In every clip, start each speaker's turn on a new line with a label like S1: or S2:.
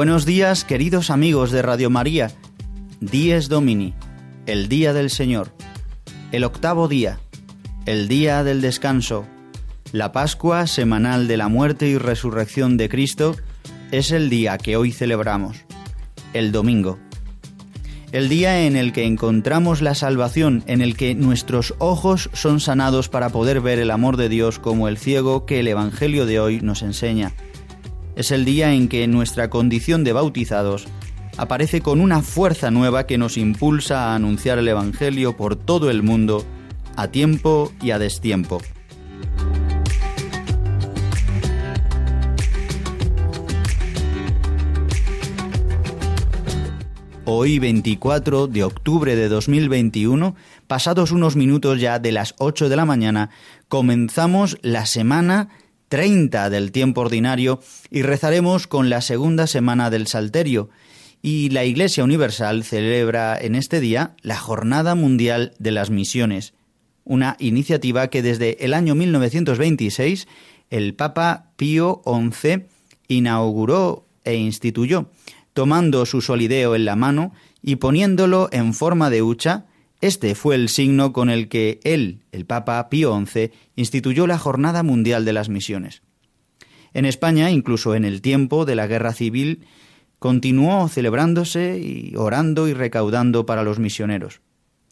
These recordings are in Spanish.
S1: Buenos días, queridos amigos de Radio María. Dies Domini, el día del Señor, el octavo día, el día del descanso, la Pascua semanal de la muerte y resurrección de Cristo, es el día que hoy celebramos, el domingo. El día en el que encontramos la salvación, en el que nuestros ojos son sanados para poder ver el amor de Dios como el ciego que el Evangelio de hoy nos enseña es el día en que nuestra condición de bautizados aparece con una fuerza nueva que nos impulsa a anunciar el Evangelio por todo el mundo, a tiempo y a destiempo. Hoy 24 de octubre de 2021, pasados unos minutos ya de las 8 de la mañana, comenzamos la semana 30 del tiempo ordinario y rezaremos con la segunda semana del Salterio. Y la Iglesia Universal celebra en este día la Jornada Mundial de las Misiones, una iniciativa que desde el año 1926 el Papa Pío XI inauguró e instituyó, tomando su solideo en la mano y poniéndolo en forma de hucha este fue el signo con el que él, el Papa Pío XI, instituyó la Jornada Mundial de las Misiones. En España, incluso en el tiempo de la Guerra Civil, continuó celebrándose y orando y recaudando para los misioneros.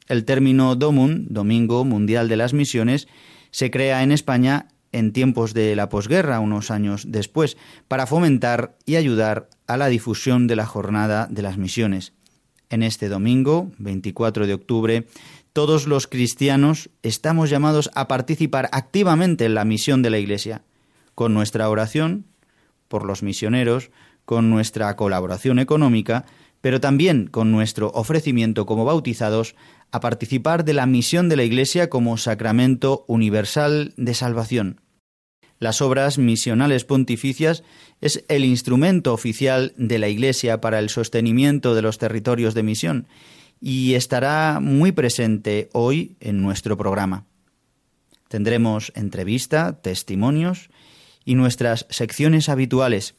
S1: El término Domun, Domingo Mundial de las Misiones, se crea en España en tiempos de la posguerra, unos años después, para fomentar y ayudar a la difusión de la Jornada de las Misiones. En este domingo, 24 de octubre, todos los cristianos estamos llamados a participar activamente en la misión de la Iglesia, con nuestra oración, por los misioneros, con nuestra colaboración económica, pero también con nuestro ofrecimiento como bautizados a participar de la misión de la Iglesia como sacramento universal de salvación. Las obras misionales pontificias es el instrumento oficial de la Iglesia para el sostenimiento de los territorios de misión y estará muy presente hoy en nuestro programa. Tendremos entrevista, testimonios y nuestras secciones habituales.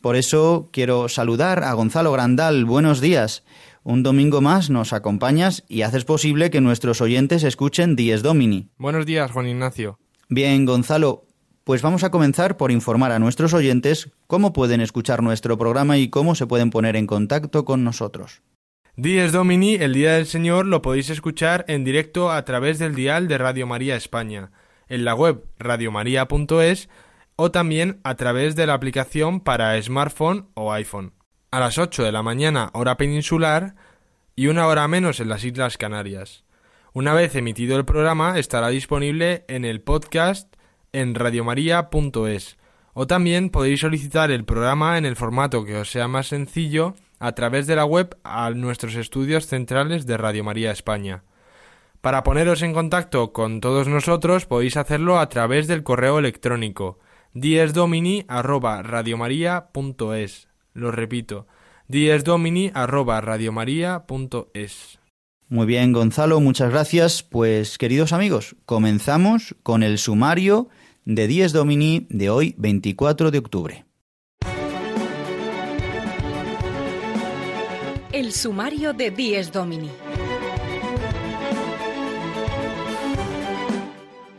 S1: Por eso quiero saludar a Gonzalo Grandal. Buenos días. Un domingo más nos acompañas y haces posible que nuestros oyentes escuchen Dies Domini.
S2: Buenos días, Juan Ignacio.
S1: Bien, Gonzalo, pues vamos a comenzar por informar a nuestros oyentes cómo pueden escuchar nuestro programa y cómo se pueden poner en contacto con nosotros.
S2: Dies Domini, el Día del Señor, lo podéis escuchar en directo a través del dial de Radio María España, en la web radiomaria.es o también a través de la aplicación para smartphone o iPhone. A las 8 de la mañana hora peninsular y una hora menos en las Islas Canarias. Una vez emitido el programa estará disponible en el podcast en radiomaria.es o también podéis solicitar el programa en el formato que os sea más sencillo a través de la web a nuestros estudios centrales de Radio María España. Para poneros en contacto con todos nosotros podéis hacerlo a través del correo electrónico diesdomini@radiomaria.es. Lo repito, diesdomini@radiomaria.es.
S1: Muy bien, Gonzalo, muchas gracias. Pues queridos amigos, comenzamos con el sumario de Dies Domini de hoy 24 de octubre.
S3: El sumario de Dies Domini.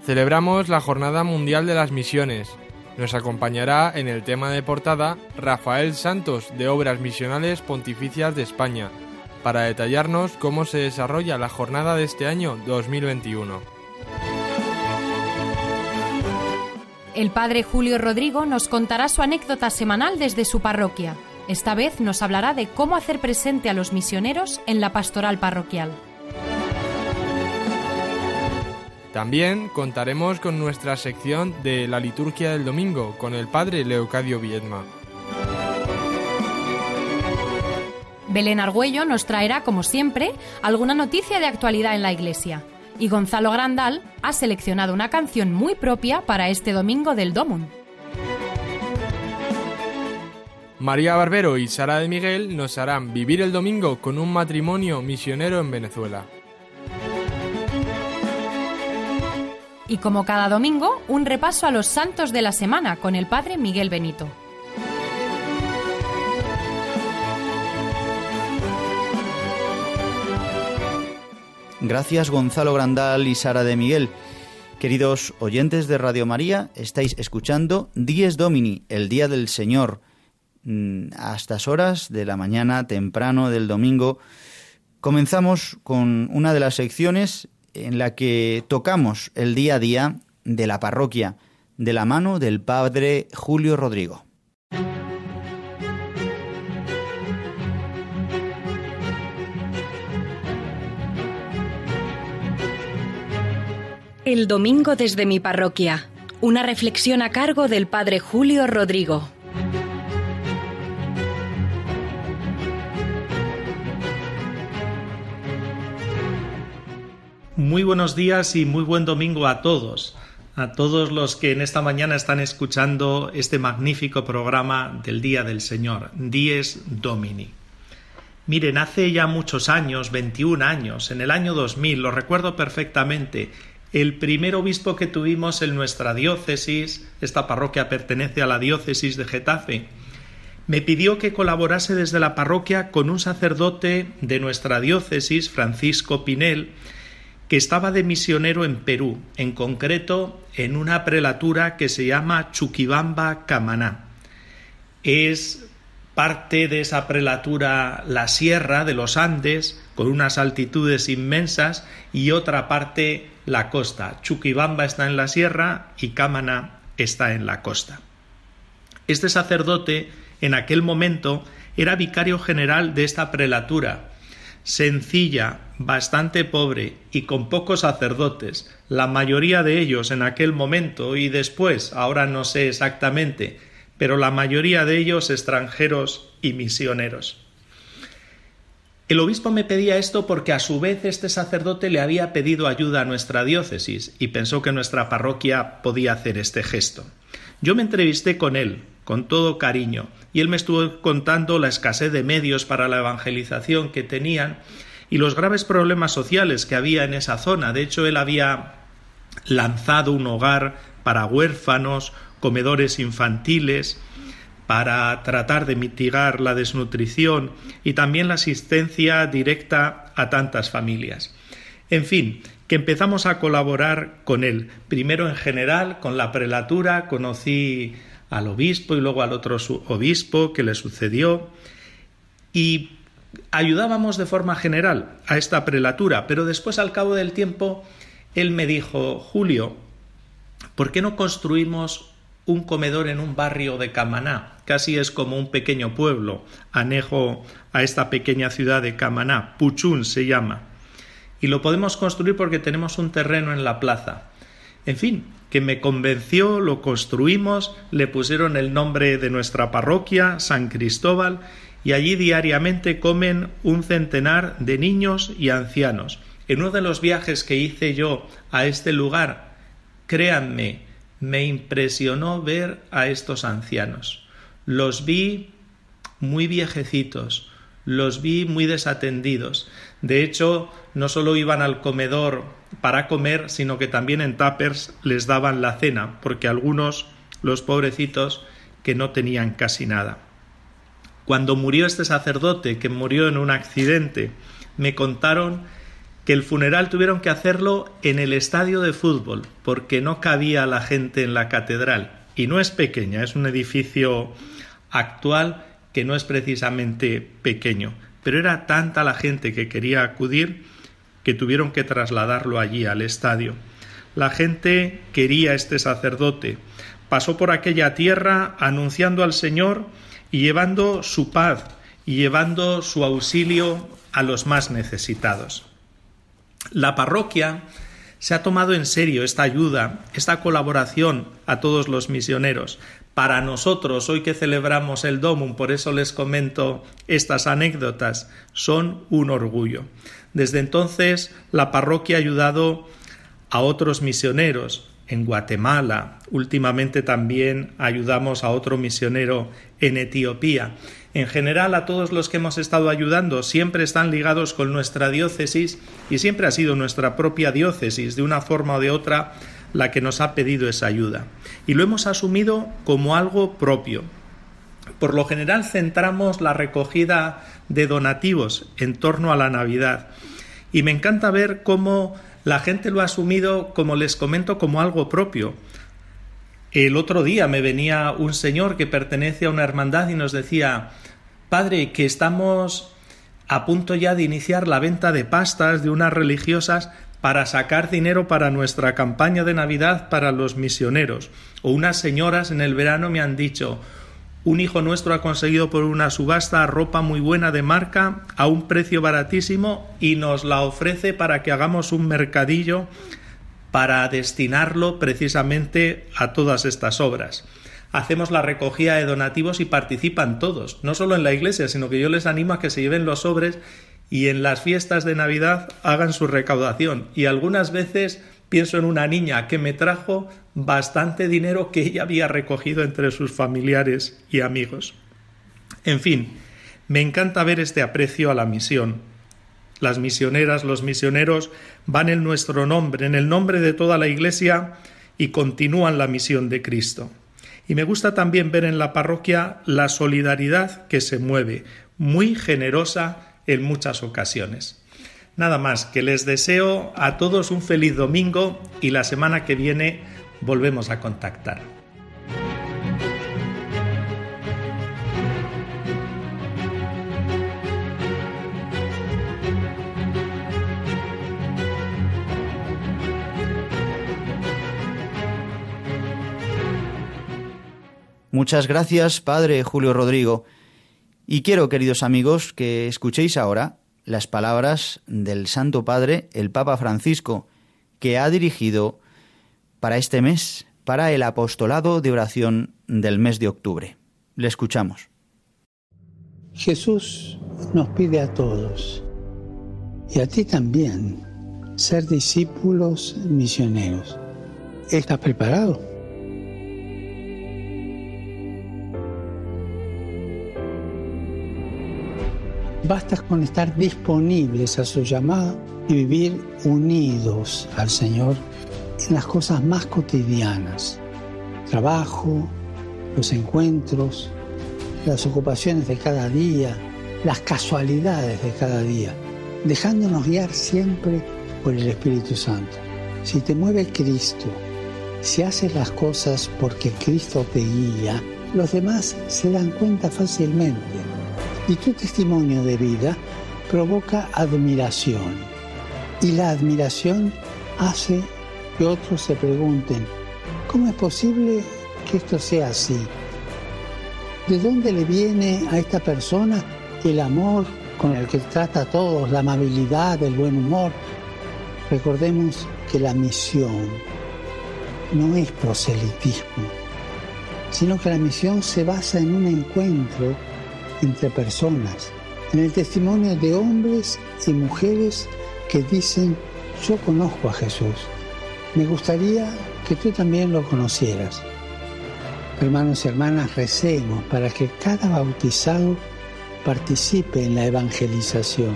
S2: Celebramos la Jornada Mundial de las Misiones. Nos acompañará en el tema de portada Rafael Santos de Obras Misionales Pontificias de España, para detallarnos cómo se desarrolla la jornada de este año 2021.
S4: El padre Julio Rodrigo nos contará su anécdota semanal desde su parroquia. Esta vez nos hablará de cómo hacer presente a los misioneros en la pastoral parroquial.
S2: También contaremos con nuestra sección de la liturgia del domingo con el padre Leocadio Viedma.
S4: Belén Argüello nos traerá, como siempre, alguna noticia de actualidad en la Iglesia. Y Gonzalo Grandal ha seleccionado una canción muy propia para este domingo del Domun.
S2: María Barbero y Sara de Miguel nos harán vivir el domingo con un matrimonio misionero en Venezuela.
S4: Y como cada domingo, un repaso a los santos de la semana con el padre Miguel Benito.
S1: Gracias Gonzalo Grandal y Sara de Miguel. Queridos oyentes de Radio María, estáis escuchando Dies Domini, el Día del Señor Mm, a estas horas de la mañana temprano del domingo, comenzamos con una de las secciones en la que tocamos el día a día de la parroquia de la mano del padre Julio Rodrigo.
S3: El domingo desde mi parroquia. Una reflexión a cargo del padre Julio Rodrigo.
S5: Muy buenos días y muy buen domingo a todos, a todos los que en esta mañana están escuchando este magnífico programa del Día del Señor, Dies Domini. Miren, hace ya muchos años, 21 años, en el año 2000, lo recuerdo perfectamente, el primer obispo que tuvimos en nuestra diócesis, esta parroquia pertenece a la diócesis de Getafe, me pidió que colaborase desde la parroquia con un sacerdote de nuestra diócesis, Francisco Pinel, que estaba de misionero en Perú, en concreto en una prelatura que se llama Chuquibamba Camaná. Es parte de esa prelatura la sierra de los Andes, con unas altitudes inmensas, y otra parte la costa. Chuquibamba está en la sierra y Camaná está en la costa. Este sacerdote, en aquel momento, era vicario general de esta prelatura, sencilla, bastante pobre y con pocos sacerdotes, la mayoría de ellos en aquel momento y después, ahora no sé exactamente, pero la mayoría de ellos extranjeros y misioneros. El obispo me pedía esto porque a su vez este sacerdote le había pedido ayuda a nuestra diócesis y pensó que nuestra parroquia podía hacer este gesto. Yo me entrevisté con él, con todo cariño, y él me estuvo contando la escasez de medios para la evangelización que tenían y los graves problemas sociales que había en esa zona. De hecho, él había lanzado un hogar para huérfanos, comedores infantiles, para tratar de mitigar la desnutrición y también la asistencia directa a tantas familias. En fin, que empezamos a colaborar con él. Primero en general, con la prelatura, conocí al obispo y luego al otro obispo que le sucedió y ayudábamos de forma general a esta prelatura, pero después al cabo del tiempo él me dijo, Julio, ¿por qué no construimos un comedor en un barrio de Camaná? Casi es como un pequeño pueblo, anejo a esta pequeña ciudad de Camaná, Puchún se llama. Y lo podemos construir porque tenemos un terreno en la plaza. En fin, que me convenció, lo construimos, le pusieron el nombre de nuestra parroquia, San Cristóbal, y allí diariamente comen un centenar de niños y ancianos. En uno de los viajes que hice yo a este lugar, créanme, me impresionó ver a estos ancianos. Los vi muy viejecitos, los vi muy desatendidos. De hecho, no solo iban al comedor para comer, sino que también en tuppers les daban la cena, porque algunos, los pobrecitos, que no tenían casi nada. Cuando murió este sacerdote, que murió en un accidente, me contaron que el funeral tuvieron que hacerlo en el estadio de fútbol, porque no cabía la gente en la catedral. Y no es pequeña, es un edificio actual que no es precisamente pequeño, pero era tanta la gente que quería acudir que tuvieron que trasladarlo allí al estadio. La gente quería este sacerdote. Pasó por aquella tierra anunciando al Señor y llevando su paz y llevando su auxilio a los más necesitados. La parroquia se ha tomado en serio esta ayuda, esta colaboración a todos los misioneros. Para nosotros, hoy que celebramos el Domum, por eso les comento estas anécdotas, son un orgullo. Desde entonces, la parroquia ha ayudado a otros misioneros en Guatemala. Últimamente también ayudamos a otro misionero en Etiopía. En general, a todos los que hemos estado ayudando siempre están ligados con nuestra diócesis y siempre ha sido nuestra propia diócesis, de una forma o de otra, la que nos ha pedido esa ayuda. Y lo hemos asumido como algo propio. Por lo general centramos la recogida de donativos en torno a la Navidad. Y me encanta ver cómo la gente lo ha asumido, como les comento, como algo propio. El otro día me venía un señor que pertenece a una hermandad y nos decía, Padre, que estamos a punto ya de iniciar la venta de pastas de unas religiosas para sacar dinero para nuestra campaña de Navidad para los misioneros. O unas señoras en el verano me han dicho, un hijo nuestro ha conseguido por una subasta ropa muy buena de marca a un precio baratísimo y nos la ofrece para que hagamos un mercadillo para destinarlo precisamente a todas estas obras. Hacemos la recogida de donativos y participan todos, no solo en la iglesia, sino que yo les animo a que se lleven los sobres y en las fiestas de Navidad hagan su recaudación. Y algunas veces pienso en una niña que me trajo bastante dinero que ella había recogido entre sus familiares y amigos. En fin, me encanta ver este aprecio a la misión. Las misioneras, los misioneros van en nuestro nombre, en el nombre de toda la Iglesia, y continúan la misión de Cristo. Y me gusta también ver en la parroquia la solidaridad que se mueve, muy generosa en muchas ocasiones. Nada más, que les deseo a todos un feliz domingo y la semana que viene volvemos a contactar.
S1: Muchas gracias, Padre Julio Rodrigo. Y quiero, queridos amigos, que escuchéis ahora las palabras del Santo Padre, el Papa Francisco, que ha dirigido para este mes, para el apostolado de oración del mes de octubre. Le escuchamos.
S6: Jesús nos pide a todos, y a ti también, ser discípulos misioneros. ¿Estás preparado? Basta con estar disponibles a su llamada y vivir unidos al Señor en las cosas más cotidianas, trabajo, los encuentros, las ocupaciones de cada día, las casualidades de cada día, dejándonos guiar siempre por el Espíritu Santo. Si te mueve Cristo, si haces las cosas porque Cristo te guía, los demás se dan cuenta fácilmente. Y tu testimonio de vida provoca admiración. Y la admiración hace que otros se pregunten, ¿cómo es posible que esto sea así? ¿De dónde le viene a esta persona el amor con el que trata a todos, la amabilidad, el buen humor? Recordemos que la misión no es proselitismo, sino que la misión se basa en un encuentro entre personas, en el testimonio de hombres y mujeres que dicen, yo conozco a Jesús me gustaría que tú también lo conocieras. Hermanos y hermanas, recemos para que cada bautizado participe en la evangelización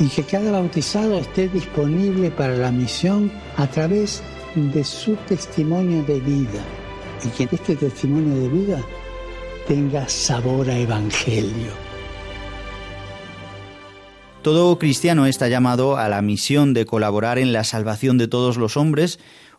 S6: y que cada bautizado esté disponible para la misión a través de su testimonio de vida y que este testimonio de vida tenga sabor a evangelio.
S1: Todo cristiano está llamado a la misión de colaborar en la salvación de todos los hombres,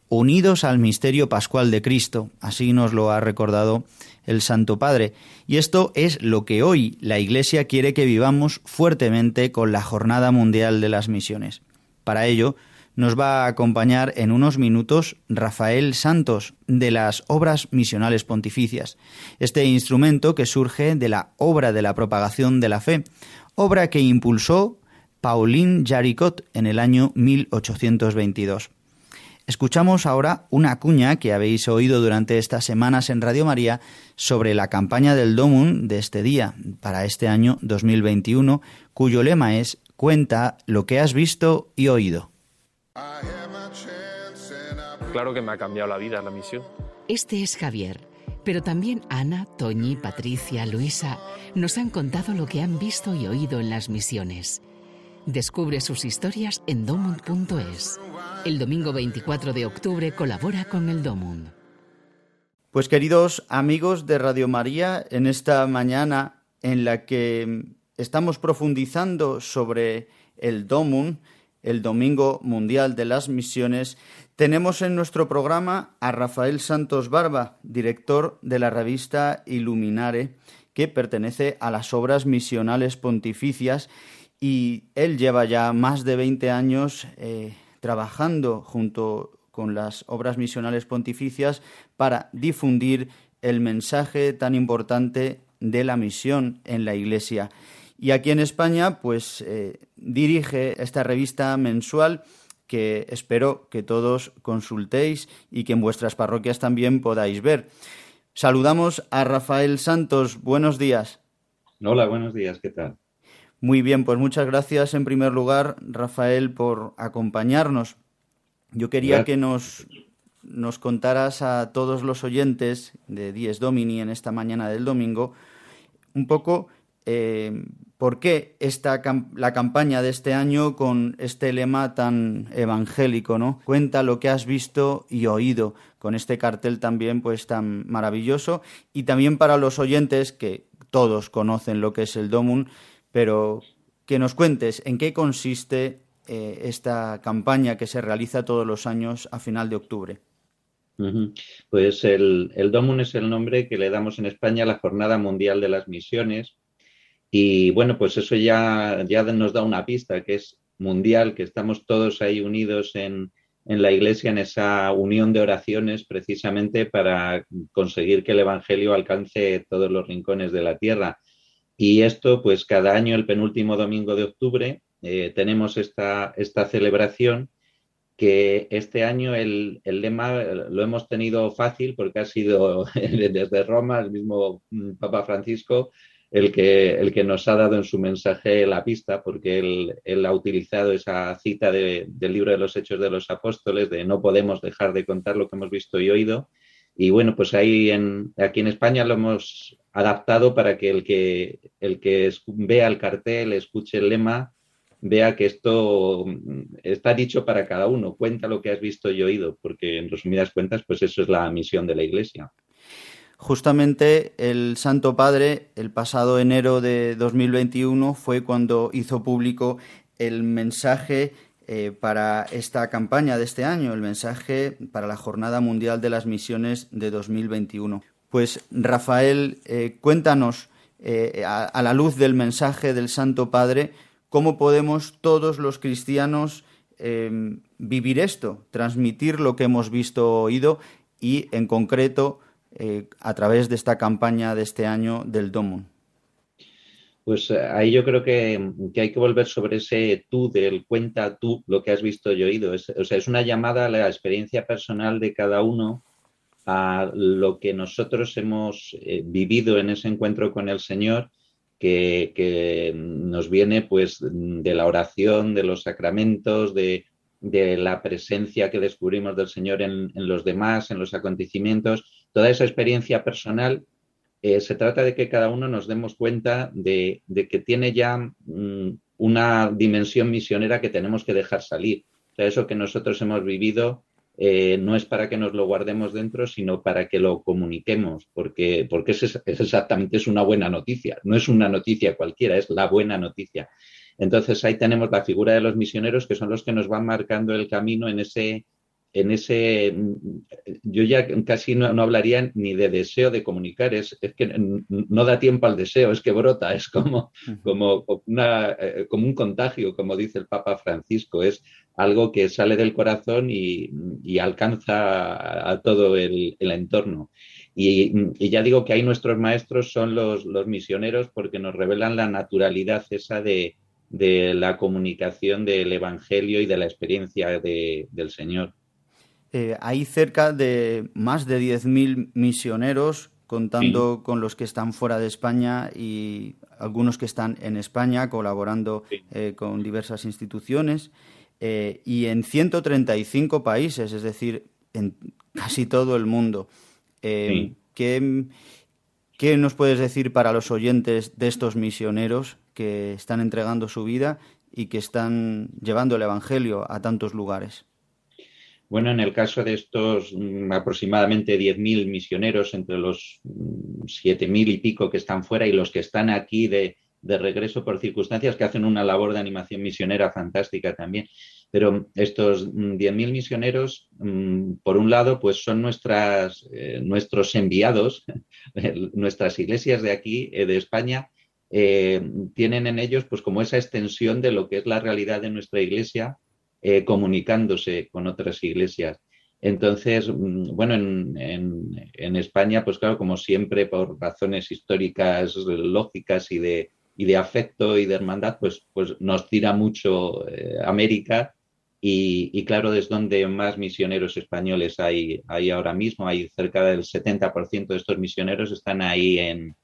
S1: unidos al misterio pascual de Cristo. Así nos lo ha recordado el Santo Padre. Y esto es lo que hoy la Iglesia quiere que vivamos fuertemente con la Jornada Mundial de las Misiones. Para ello, nos va a acompañar en unos minutos Rafael Santos de las Obras Misionales Pontificias, este instrumento que surge de la obra de la propagación de la fe, obra que impulsó Pauline Jaricot en el año 1822. Escuchamos ahora una cuña que habéis oído durante estas semanas en Radio María sobre la campaña del Domun de este día, para este año 2021, cuyo lema es Cuenta lo que has visto y oído.
S7: Claro que me ha cambiado la vida la misión.
S8: Este es Javier, pero también Ana, Toñi, Patricia, Luisa nos han contado lo que han visto y oído en las misiones. Descubre sus historias en domund.es. El domingo 24 de octubre colabora con el Domund.
S1: Pues queridos amigos de Radio María, en esta mañana en la que estamos profundizando sobre el Domund, el Domingo Mundial de las Misiones, tenemos en nuestro programa a Rafael Santos Barba, director de la revista Illuminare, que pertenece a las obras misionales pontificias y él lleva ya más de 20 años eh, trabajando junto con las obras misionales pontificias para difundir el mensaje tan importante de la misión en la Iglesia. Y aquí en España, pues eh, dirige esta revista mensual que espero que todos consultéis y que en vuestras parroquias también podáis ver. Saludamos a Rafael Santos. Buenos días.
S9: Hola, buenos días. ¿Qué tal?
S1: Muy bien, pues muchas gracias en primer lugar, Rafael, por acompañarnos. Yo quería que nos, nos contaras a todos los oyentes de Dies Domini en esta mañana del domingo un poco eh, por qué esta, la campaña de este año con este lema tan evangélico, ¿no? Cuenta lo que has visto y oído con este cartel también pues tan maravilloso y también para los oyentes que todos conocen lo que es el Domun, pero que nos cuentes en qué consiste eh, esta campaña que se realiza todos los años a final de octubre.
S9: Pues el, el Domun es el nombre que le damos en España a la Jornada Mundial de las Misiones. Y bueno, pues eso ya, ya nos da una pista, que es mundial, que estamos todos ahí unidos en, en la Iglesia, en esa unión de oraciones precisamente para conseguir que el Evangelio alcance todos los rincones de la tierra. Y esto, pues cada año, el penúltimo domingo de octubre, eh, tenemos esta, esta celebración que este año el, el, lema lo hemos tenido fácil porque ha sido desde Roma el mismo mm, Papa Francisco el que, el que nos ha dado en su mensaje la pista, porque él, ha utilizado esa cita de, del libro de los Hechos de los Apóstoles, de no podemos dejar de contar lo que hemos visto y oído. Y bueno, pues ahí en, aquí en España lo hemos adaptado para que el que, el que vea el cartel, escuche el lema, vea que esto mm, está dicho para cada uno, cuenta lo que has visto y oído, porque en resumidas cuentas, pues eso es la misión de la Iglesia.
S1: Justamente el Santo Padre, el pasado enero de 2021, fue cuando hizo público el mensaje eh, para esta campaña de este año, el mensaje para la Jornada Mundial de las Misiones de 2021. Pues Rafael, eh, cuéntanos eh, a, la luz del mensaje del Santo Padre, cómo podemos todos los cristianos vivir esto, transmitir lo que hemos visto o oído y, en concreto, eh, a través de esta campaña de este año del Domon.
S9: Pues ahí yo creo que, hay que volver sobre ese tú del cuenta tú lo que has visto y oído. o sea, es una llamada a la experiencia personal de cada uno a lo que nosotros hemos eh, vivido en ese encuentro con el Señor, que, nos viene pues de la oración, de los sacramentos, de, la presencia que descubrimos del Señor en, los demás, en los acontecimientos, toda esa experiencia personal. Eh, se trata de que cada uno nos demos cuenta de, que tiene ya mm, una dimensión misionera que tenemos que dejar salir. Eso que nosotros hemos vivido eh, no es para que nos lo guardemos dentro, sino para que lo comuniquemos, porque, porque es, exactamente es una buena noticia, no es una noticia cualquiera, es la buena noticia. Entonces ahí tenemos la figura de los misioneros que son los que nos van marcando el camino en ese, en ese, yo ya casi no, hablaría ni de deseo de comunicar, es, es, que no da tiempo al deseo, es que brota, es como, como, una, eh, como un contagio, como dice el Papa Francisco, es algo que sale del corazón y, alcanza a, todo el, entorno. Y, ya digo que ahí nuestros maestros son los, misioneros porque nos revelan la naturalidad esa de, de la comunicación del Evangelio y de la experiencia del Señor.
S1: Eh, hay cerca de más de 10.000 misioneros, contando con los que están fuera de España y algunos que están en España colaborando eh, con diversas instituciones, eh, y en 135 países, es decir, en casi todo el mundo. ¿qué, ¿Qué nos puedes decir para los oyentes de estos misioneros que están entregando su vida y que están llevando el Evangelio a tantos lugares?
S9: Bueno, en el caso de estos mm, aproximadamente 10.000 misioneros, entre los 7.000 mm, y pico que están fuera y los que están aquí de, de regreso por circunstancias, que hacen una labor de animación misionera fantástica también. Pero estos 10.000 mm, misioneros, por un lado, pues son nuestras, eh, nuestros enviados, nuestras iglesias de aquí, eh, de España, eh, tienen en ellos pues como esa extensión de lo que es la realidad de nuestra iglesia comunicándose con otras iglesias. Entonces, mm, bueno, en, España, pues claro, como siempre, por razones históricas, lógicas y de, y de afecto y de hermandad, pues, pues nos tira mucho América y, claro, es donde más misioneros españoles hay, hay ahora mismo. Hay cerca del 70% de estos misioneros están ahí en,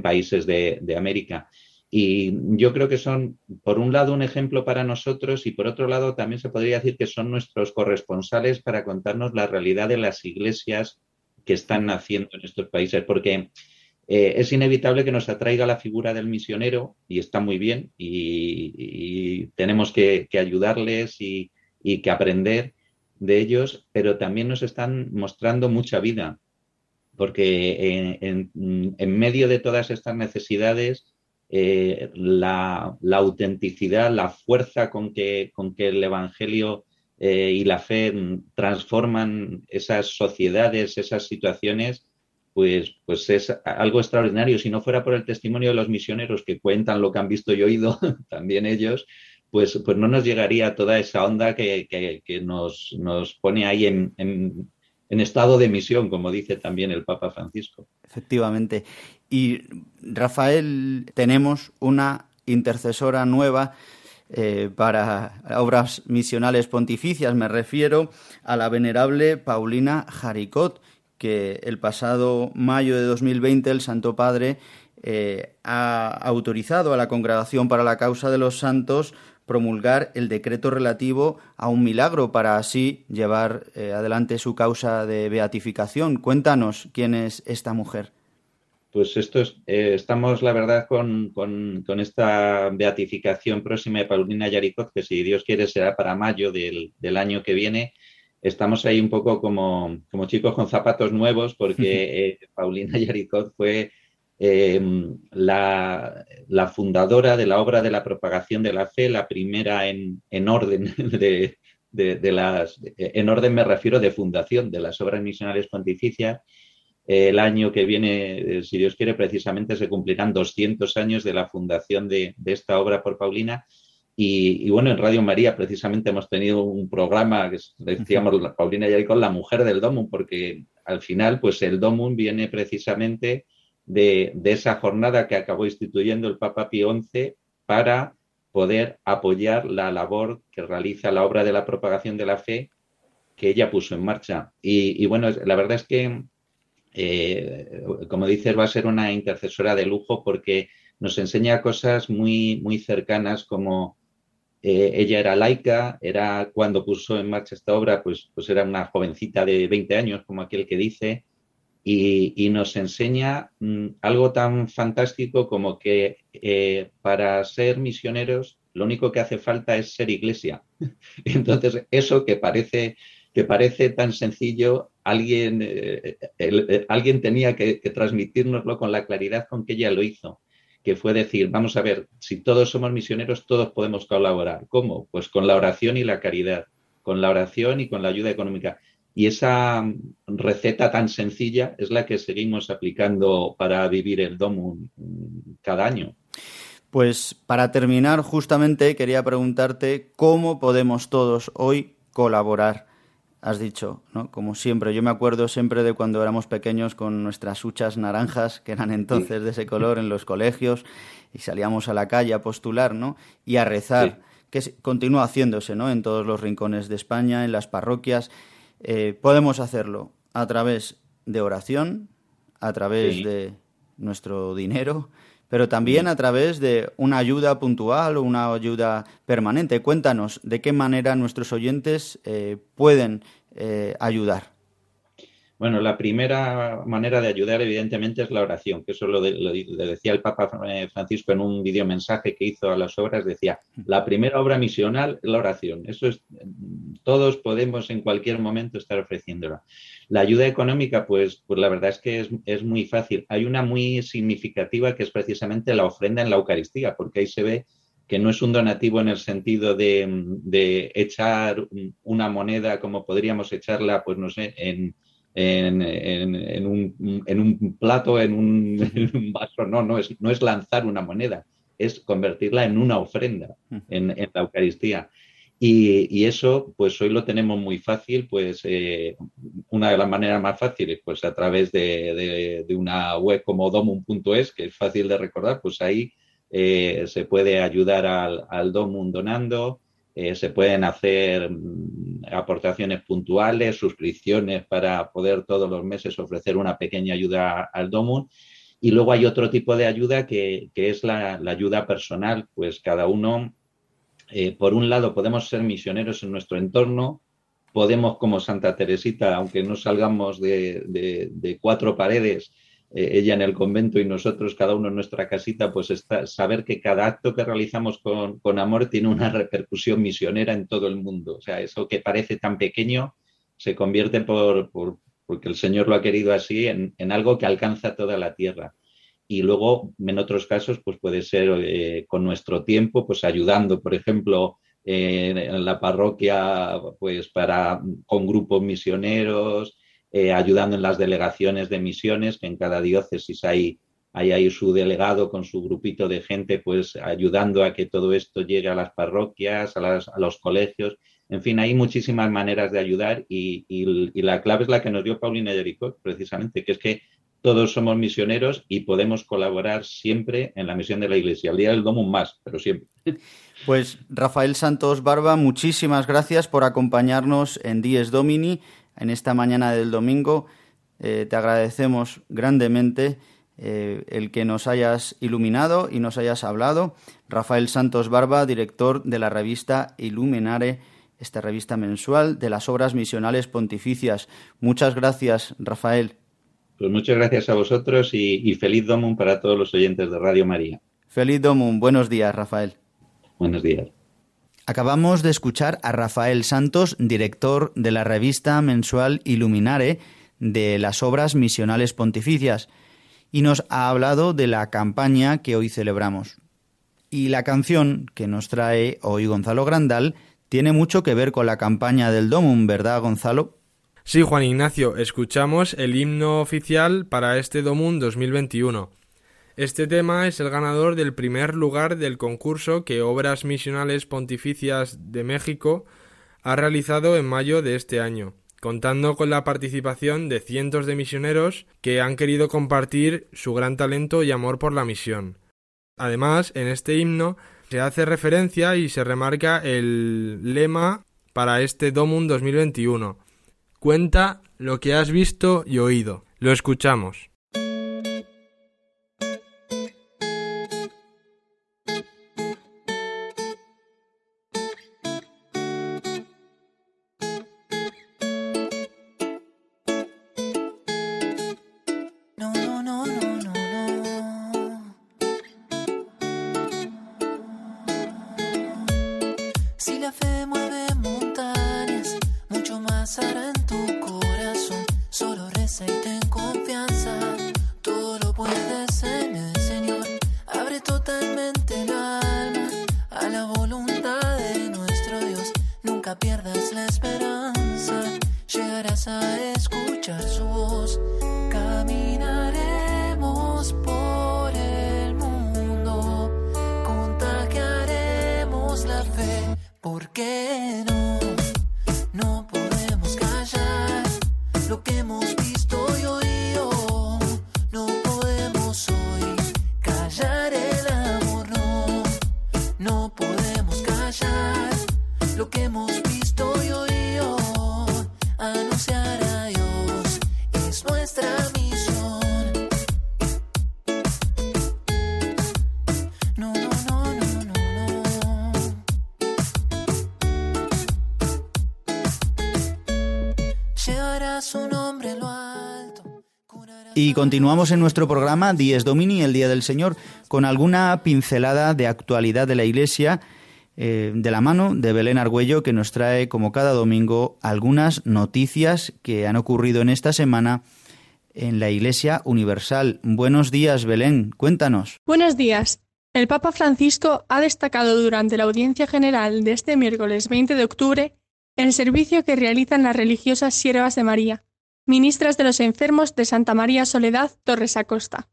S9: países de, América. Y yo creo que son, por un lado, un ejemplo para nosotros y por otro lado, también se podría decir que son nuestros corresponsales para contarnos la realidad de las iglesias que están naciendo en estos países, porque eh, es inevitable que nos atraiga la figura del misionero y está muy bien y, tenemos que, ayudarles y, que aprender de ellos, pero también nos están mostrando mucha vida, porque en medio de todas estas necesidades, eh, la, autenticidad, la fuerza con que, con que el Evangelio eh, y la fe transforman esas sociedades, esas situaciones, pues, pues es algo extraordinario. Si no fuera por el testimonio de los misioneros que cuentan lo que han visto y oído, también ellos, pues, pues no nos llegaría toda esa onda que, nos, nos, pone ahí en, en estado de misión, como dice también el Papa Francisco.
S1: Efectivamente. Y Rafael, tenemos una intercesora nueva eh, para obras misionales pontificias. Me refiero a la venerable Paulina Jaricot, que el pasado mayo de 2020 el Santo Padre eh, ha autorizado a la Congregación para la Causa de los Santos promulgar el decreto relativo a un milagro para así llevar eh, adelante su causa de beatificación. Cuéntanos quién es esta mujer.
S9: Pues esto eh, estamos, la verdad, con, esta beatificación próxima de Paulina Yaricot, que si Dios quiere será para mayo del, año que viene. Estamos ahí un poco como, chicos con zapatos nuevos, porque eh, Paulina Yaricot fue em, la, fundadora de la obra de la propagación de la fe, la primera en, orden de, de, las, en orden me refiero de fundación de las obras misionales pontificias el año que viene, eh, si Dios quiere, precisamente se cumplirán 200 años de la fundación de, esta obra por Paulina. Y, bueno, en Radio María precisamente hemos tenido un programa que decíamos Paulina y con la mujer del Domum, porque al final, pues el Domum viene precisamente de, esa jornada que acabó instituyendo el Papa Pío XI para poder apoyar la labor que realiza la obra de la propagación de la fe que ella puso en marcha. Y, y bueno, la verdad es que eh, como dices, va a ser una intercesora de lujo porque nos enseña cosas muy, muy cercanas como eh, ella era laica, era cuando puso en marcha esta obra, pues, pues era una jovencita de 20 años, como aquel que dice, y, nos enseña mm, algo tan fantástico como que eh, para ser misioneros lo único que hace falta es ser iglesia. Entonces, eso que parece que parece tan sencillo, alguien, eh, eh, alguien tenía que, que transmitirnoslo con la claridad con que ella lo hizo que fue decir, vamos a ver, si todos somos misioneros, todos podemos colaborar. ¿Cómo? Pues con la oración y la caridad, con la oración y con la ayuda económica. Y esa receta tan sencilla es la que seguimos aplicando para vivir el DOMU cada año.
S1: Pues para terminar, justamente quería preguntarte cómo podemos todos hoy colaborar has dicho, ¿no? Como siempre, yo me acuerdo siempre de cuando éramos pequeños con nuestras huchas naranjas, que eran entonces de ese color en los colegios, y salíamos a la calle a postular, ¿no? Y a rezar, que continúa haciéndose, ¿no? En todos los rincones de España, en las parroquias. Eh, podemos hacerlo a través de oración, a través de nuestro dinero, pero también a través de una ayuda puntual o una ayuda permanente. Cuéntanos de qué manera nuestros oyentes eh, pueden eh, ayudar.
S9: Bueno, la primera manera de ayudar, evidentemente, es la oración, que eso lo, decía el Papa Francisco en un videomensaje que hizo a las obras, decía, la primera obra misional es la oración. Eso es, todos podemos en cualquier momento estar ofreciéndola. La ayuda económica, pues, pues la verdad es que es, muy fácil. Hay una muy significativa que es precisamente la ofrenda en la Eucaristía, porque ahí se ve que no es un donativo en el sentido de, de echar una moneda como podríamos echarla, pues no sé, en en, un, plato, en un, vaso, no, no es, no es lanzar una moneda, es convertirla en una ofrenda en, la Eucaristía. Y, eso, pues hoy lo tenemos muy fácil, pues eh, una de las maneras más fáciles, pues a través de, una web como domum.es, que es fácil de recordar, pues ahí eh, se puede ayudar al, al Domum donando, eh, se pueden hacer mm, aportaciones puntuales, suscripciones para poder todos los meses ofrecer una pequeña ayuda al DOMUN. Y luego hay otro tipo de ayuda que, es la, ayuda personal, pues cada uno, eh, por un lado, podemos ser misioneros en nuestro entorno, podemos, como Santa Teresita, aunque no salgamos de cuatro paredes, eh, ella en el convento y nosotros, cada uno en nuestra casita, pues está, saber que cada acto que realizamos con, amor tiene una repercusión misionera en todo el mundo. O sea, eso que parece tan pequeño se convierte por, porque el Señor lo ha querido así en, algo que alcanza toda la tierra. Y luego, en otros casos, pues puede ser eh, con nuestro tiempo, pues ayudando, por ejemplo, en la parroquia, pues para con grupos misioneros, eh, ayudando en las delegaciones de misiones, que en cada diócesis hay, hay ahí su delegado con su grupito de gente, pues ayudando a que todo esto llegue a las parroquias, a, los colegios. En fin, hay muchísimas maneras de ayudar y, la clave es la que nos dio Paulina Jericó, precisamente, que es que todos somos misioneros y podemos colaborar siempre en la misión de la Iglesia. Al día del domo más, pero siempre.
S1: Pues Rafael Santos Barba, muchísimas gracias por acompañarnos en Dies Domini en esta mañana del domingo. Eh, te agradecemos grandemente eh, el que nos hayas iluminado y nos hayas hablado. Rafael Santos Barba, director de la revista Iluminare, esta revista mensual de las obras misionales pontificias. Muchas gracias, Rafael.
S9: Pues muchas gracias a vosotros y, feliz Domum para todos los oyentes de Radio María.
S1: Feliz Domum. Buenos días, Rafael.
S9: Buenos días.
S1: Acabamos de escuchar a Rafael Santos, director de la revista mensual Iluminare de las obras misionales pontificias, y nos ha hablado de la campaña que hoy celebramos. Y la canción que nos trae hoy Gonzalo Grandal tiene mucho que ver con la campaña del Domum, ¿verdad, Gonzalo?
S2: Sí, Juan Ignacio, escuchamos el himno oficial para este Domum 2021. Este tema es el ganador del primer lugar del concurso que Obras Misionales Pontificias de México ha realizado en mayo de este año, contando con la participación de cientos de misioneros que han querido compartir su gran talento y amor por la misión. Además, en este himno se hace referencia y se remarca el lema para este Domum 2021. Cuenta lo que has visto y oído. Lo escuchamos.
S10: ¿Por
S1: continuamos en nuestro programa Dies Domini, el Día del Señor, con alguna pincelada de actualidad de la Iglesia eh, de la mano de Belén Argüello, que nos trae, como cada domingo, algunas noticias que han ocurrido en esta semana en la Iglesia Universal. Buenos días, Belén, cuéntanos.
S11: Buenos días. El Papa Francisco ha destacado durante la audiencia general de este miércoles 20 de octubre el servicio que realizan las religiosas siervas de María, ministras de los enfermos de Santa María Soledad Torres Acosta.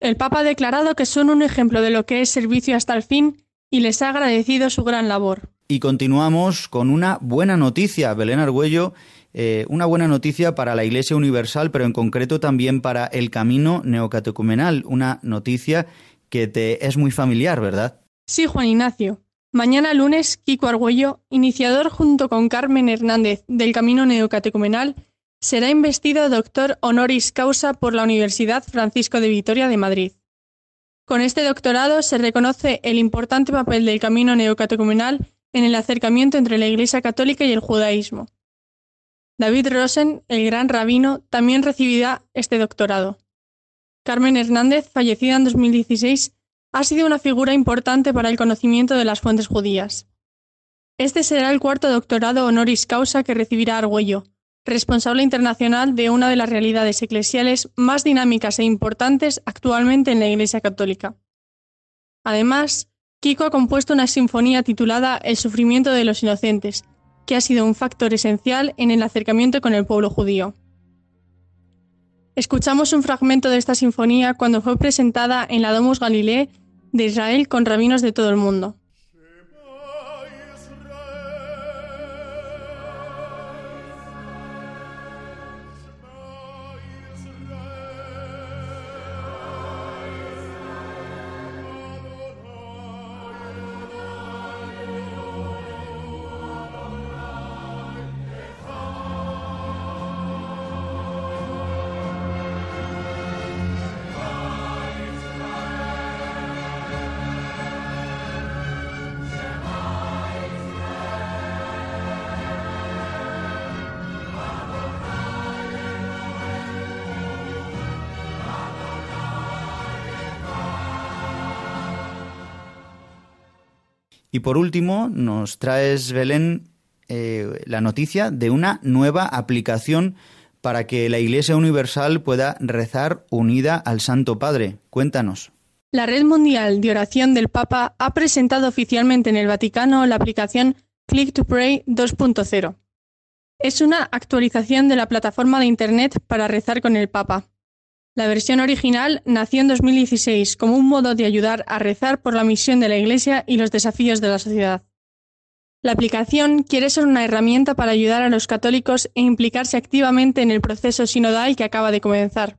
S11: El Papa ha declarado que son un ejemplo de lo que es servicio hasta el fin y les ha agradecido su gran labor.
S1: Y continuamos con una buena noticia, Belén Argüello, eh, una buena noticia para la Iglesia Universal, pero en concreto también para el camino neocatecumenal, una noticia que te es muy familiar, ¿verdad?
S11: Sí, Juan Ignacio. Mañana lunes, Kiko Argüello, iniciador junto con Carmen Hernández del Camino Neocatecumenal, será investido doctor honoris causa por la Universidad Francisco de Vitoria de Madrid. Con este doctorado se reconoce el importante papel del camino neocatecumenal en el acercamiento entre la Iglesia católica y el judaísmo. David Rosen, el gran rabino, también recibirá este doctorado. Carmen Hernández, fallecida en 2016, ha sido una figura importante para el conocimiento de las fuentes judías. Este será el cuarto doctorado honoris causa que recibirá Argüello, responsable internacional de una de las realidades eclesiales más dinámicas e importantes actualmente en la Iglesia Católica. Además, Kiko ha compuesto una sinfonía titulada El sufrimiento de los inocentes, que ha sido un factor esencial en el acercamiento con el pueblo judío. Escuchamos un fragmento de esta sinfonía cuando fue presentada en la Domus Galilei de Israel con rabinos de todo el mundo.
S1: Y por último, nos traes, Belén, eh, la noticia de una nueva aplicación para que la Iglesia Universal pueda rezar unida al Santo Padre. Cuéntanos.
S11: La Red Mundial de Oración del Papa ha presentado oficialmente en el Vaticano la aplicación Click to Pray 2.0. Es una actualización de la plataforma de Internet para rezar con el Papa. La versión original nació en 2016 como un modo de ayudar a rezar por la misión de la Iglesia y los desafíos de la sociedad. La aplicación quiere ser una herramienta para ayudar a los católicos e implicarse activamente en el proceso sinodal que acaba de comenzar.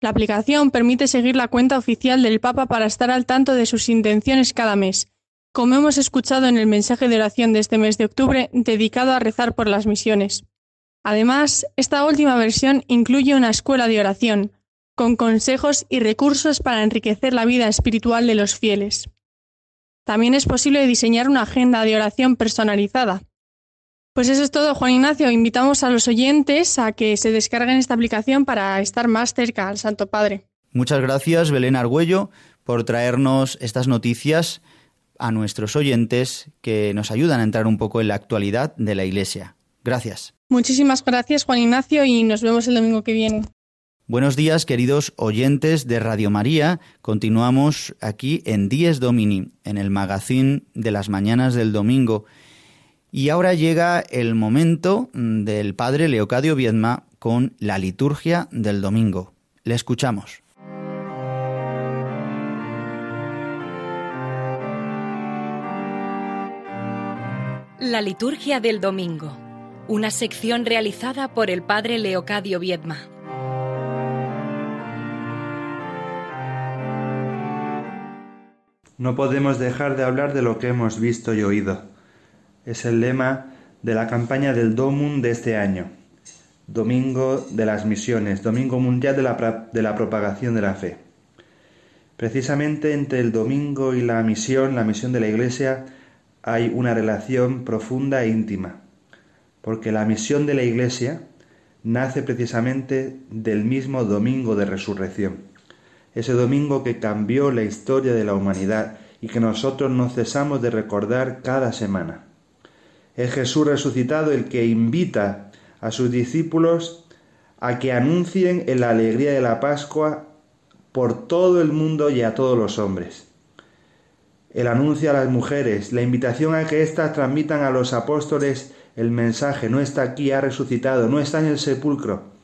S11: La aplicación permite seguir la cuenta oficial del Papa para estar al tanto de sus intenciones cada mes, como hemos escuchado en el mensaje de oración de este mes de octubre dedicado a rezar por las misiones. Además, esta última versión incluye una escuela de oración, con consejos y recursos para enriquecer la vida espiritual de los fieles. También es posible diseñar una agenda de oración personalizada. Pues eso es todo, Juan Ignacio. Invitamos a los oyentes a que se descarguen esta aplicación para estar más cerca al Santo Padre.
S1: Muchas gracias, Belén Argüello, por traernos estas noticias a nuestros oyentes que nos ayudan a entrar un poco en la actualidad de la Iglesia. Gracias.
S11: Muchísimas gracias, Juan Ignacio, y nos vemos el domingo que viene.
S1: Buenos días, queridos oyentes de Radio María. Continuamos aquí en Dies Domini, en el magazine de las mañanas del domingo. Y ahora llega el momento del padre Leocadio Viedma con la liturgia del domingo. Le escuchamos.
S3: La liturgia del domingo una sección realizada por el padre Leocadio Viedma.
S12: No podemos dejar de hablar de lo que hemos visto y oído. Es el lema de la campaña del Domum de este año. Domingo de las Misiones, Domingo Mundial de la, de la Propagación de la Fe. Precisamente entre el domingo y la misión, la misión de la Iglesia, hay una relación profunda e íntima, porque la misión de la Iglesia nace precisamente del mismo domingo de resurrección, ese domingo que cambió la historia de la humanidad y que nosotros no cesamos de recordar cada semana. Es Jesús resucitado el que invita a sus discípulos a que anuncien en la alegría de la Pascua por todo el mundo y a todos los hombres. El anuncio a las mujeres, la invitación a que éstas transmitan a los apóstoles el mensaje, no está aquí, ha resucitado, no está en el sepulcro.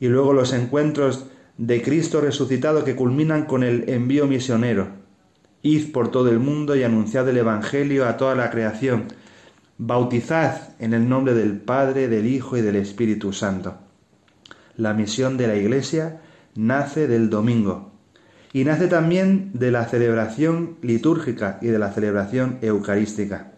S12: Y luego los encuentros de Cristo resucitado que culminan con el envío misionero. Id por todo el mundo y anunciad el Evangelio a toda la creación. Bautizad en el nombre del Padre, del Hijo y del Espíritu Santo. La misión de la Iglesia nace del domingo y nace también de la celebración litúrgica y de la celebración eucarística.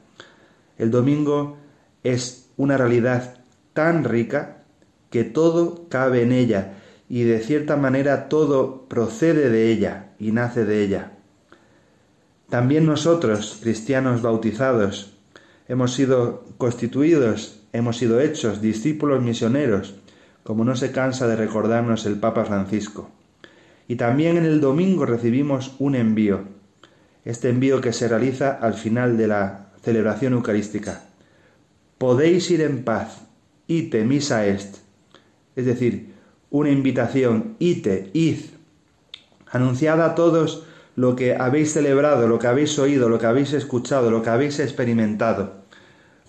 S12: El domingo es una realidad tan rica que todo cabe en ella y de cierta manera todo procede de ella y nace de ella. También nosotros, cristianos bautizados, hemos sido constituidos, hemos sido hechos discípulos misioneros, como no se cansa de recordarnos el Papa Francisco. Y también en el domingo recibimos un envío, este envío que se realiza al final de la celebración eucarística. Podéis ir en paz, ite misa est, es decir, una invitación, ite, id, anunciada a todos lo que habéis celebrado, lo que habéis oído, lo que habéis escuchado, lo que habéis experimentado,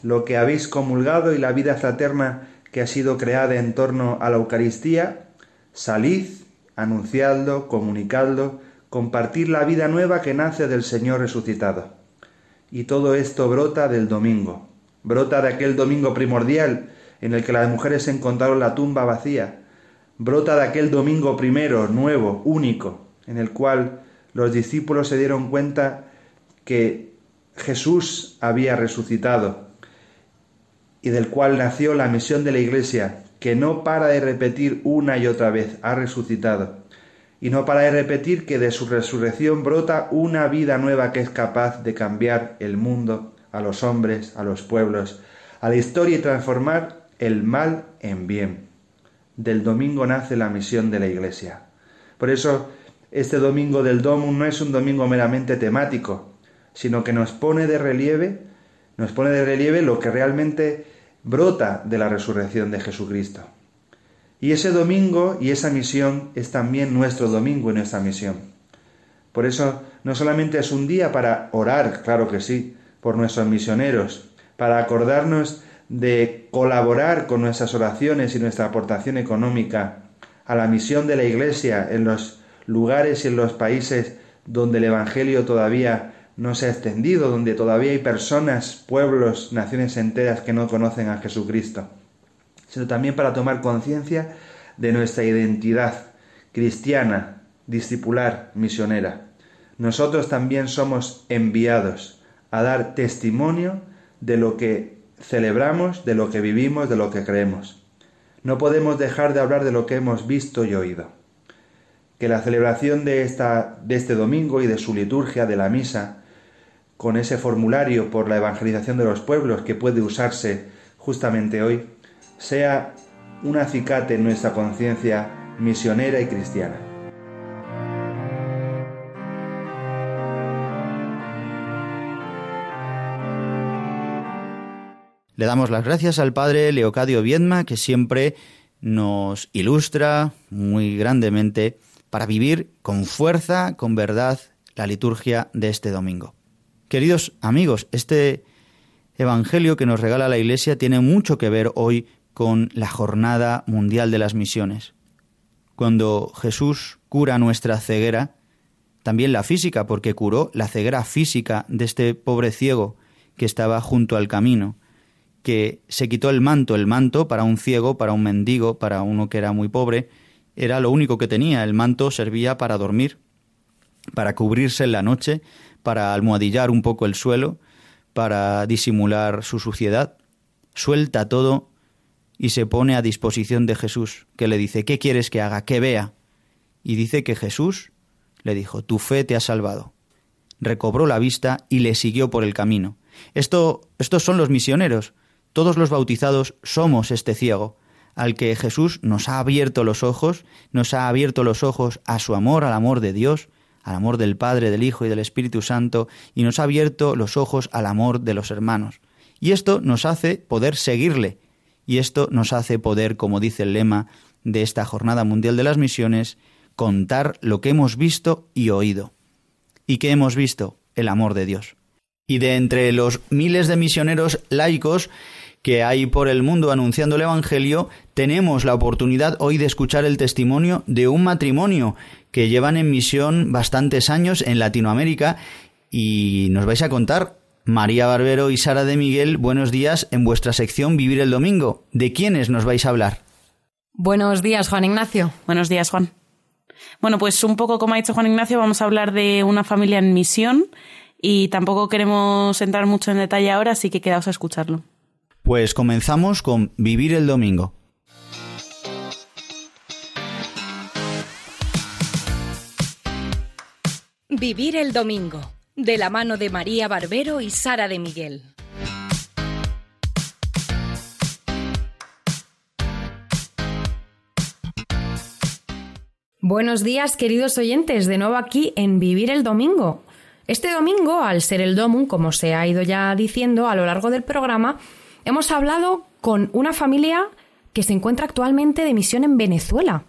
S12: lo que habéis comulgado y la vida fraterna que ha sido creada en torno a la Eucaristía, salid, anunciadlo, comunicadlo, compartir la vida nueva que nace del Señor resucitado. Y todo esto brota del domingo, brota de aquel domingo primordial en el que las mujeres encontraron la tumba vacía, brota de aquel domingo primero, nuevo, único, en el cual los discípulos se dieron cuenta que Jesús había resucitado y del cual nació la misión de la Iglesia, que no para de repetir una y otra vez, ha resucitado, y no para de repetir que de su resurrección brota una vida nueva que es capaz de cambiar el mundo, a los hombres, a los pueblos, a la historia y transformar el mal en bien. Del domingo nace la misión de la Iglesia. Por eso, este domingo del Domum no es un domingo meramente temático, sino que nos pone de relieve, nos pone de relieve lo que realmente brota de la resurrección de Jesucristo. Y ese domingo y esa misión es también nuestro domingo y nuestra misión. Por eso no solamente es un día para orar, claro que sí, por nuestros misioneros, para acordarnos de colaborar con nuestras oraciones y nuestra aportación económica a la misión de la Iglesia en los lugares y en los países donde el Evangelio todavía no se ha extendido, donde todavía hay personas, pueblos, naciones enteras que no conocen a Jesucristo, sino también para tomar conciencia de nuestra identidad cristiana, discipular, misionera. Nosotros también somos enviados a dar testimonio de lo que celebramos, de lo que vivimos, de lo que creemos. No podemos dejar de hablar de lo que hemos visto y oído que la celebración de, esta, de este domingo y de su liturgia de la misa, con ese formulario por la evangelización de los pueblos que puede usarse justamente hoy, sea un acicate en nuestra conciencia misionera y cristiana.
S1: Le damos las gracias al padre Leocadio Viedma, que siempre nos ilustra muy grandemente para vivir con fuerza, con verdad, la liturgia de este domingo. Queridos amigos, este Evangelio que nos regala la Iglesia tiene mucho que ver hoy con la Jornada Mundial de las Misiones. Cuando Jesús cura nuestra ceguera, también la física, porque curó la ceguera física de este pobre ciego que estaba junto al camino, que se quitó el manto, el manto para un ciego, para un mendigo, para uno que era muy pobre, era lo único que tenía. El manto servía para dormir, para cubrirse en la noche, para almohadillar un poco el suelo, para disimular su suciedad. Suelta todo y se pone a disposición de Jesús, que le dice, ¿qué quieres que haga? Que vea. Y dice que Jesús le dijo, tu fe te ha salvado. Recobró la vista y le siguió por el camino. Esto, estos son los misioneros. Todos los bautizados somos este ciego, al que Jesús nos ha abierto los ojos, nos ha abierto los ojos a su amor, al amor de Dios, al amor del Padre, del Hijo y del Espíritu Santo, y nos ha abierto los ojos al amor de los hermanos. Y esto nos hace poder seguirle, y esto nos hace poder, como dice el lema de esta Jornada Mundial de las Misiones, contar lo que hemos visto y oído. ¿Y qué hemos visto? El amor de Dios. Y de entre los miles de misioneros laicos que hay por el mundo anunciando el Evangelio, tenemos la oportunidad hoy de escuchar el testimonio de un matrimonio que llevan en misión bastantes años en Latinoamérica y nos vais a contar, María Barbero y Sara de Miguel, buenos días en vuestra sección Vivir el Domingo. ¿De quiénes nos vais a hablar?
S4: Buenos días, Juan Ignacio.
S13: Buenos días, Juan. Bueno, pues un poco como ha dicho Juan Ignacio, vamos a hablar de una familia en misión y tampoco queremos entrar mucho en detalle ahora, así que quedaos a escucharlo.
S1: Pues comenzamos con Vivir el Domingo.
S3: Vivir el Domingo, de la mano de María Barbero y Sara de Miguel.
S4: Buenos días, queridos oyentes, de nuevo aquí en Vivir el Domingo. Este domingo, al ser el Domum, como se ha ido ya diciendo a lo largo del programa, hemos hablado con una familia que se encuentra actualmente de misión en Venezuela.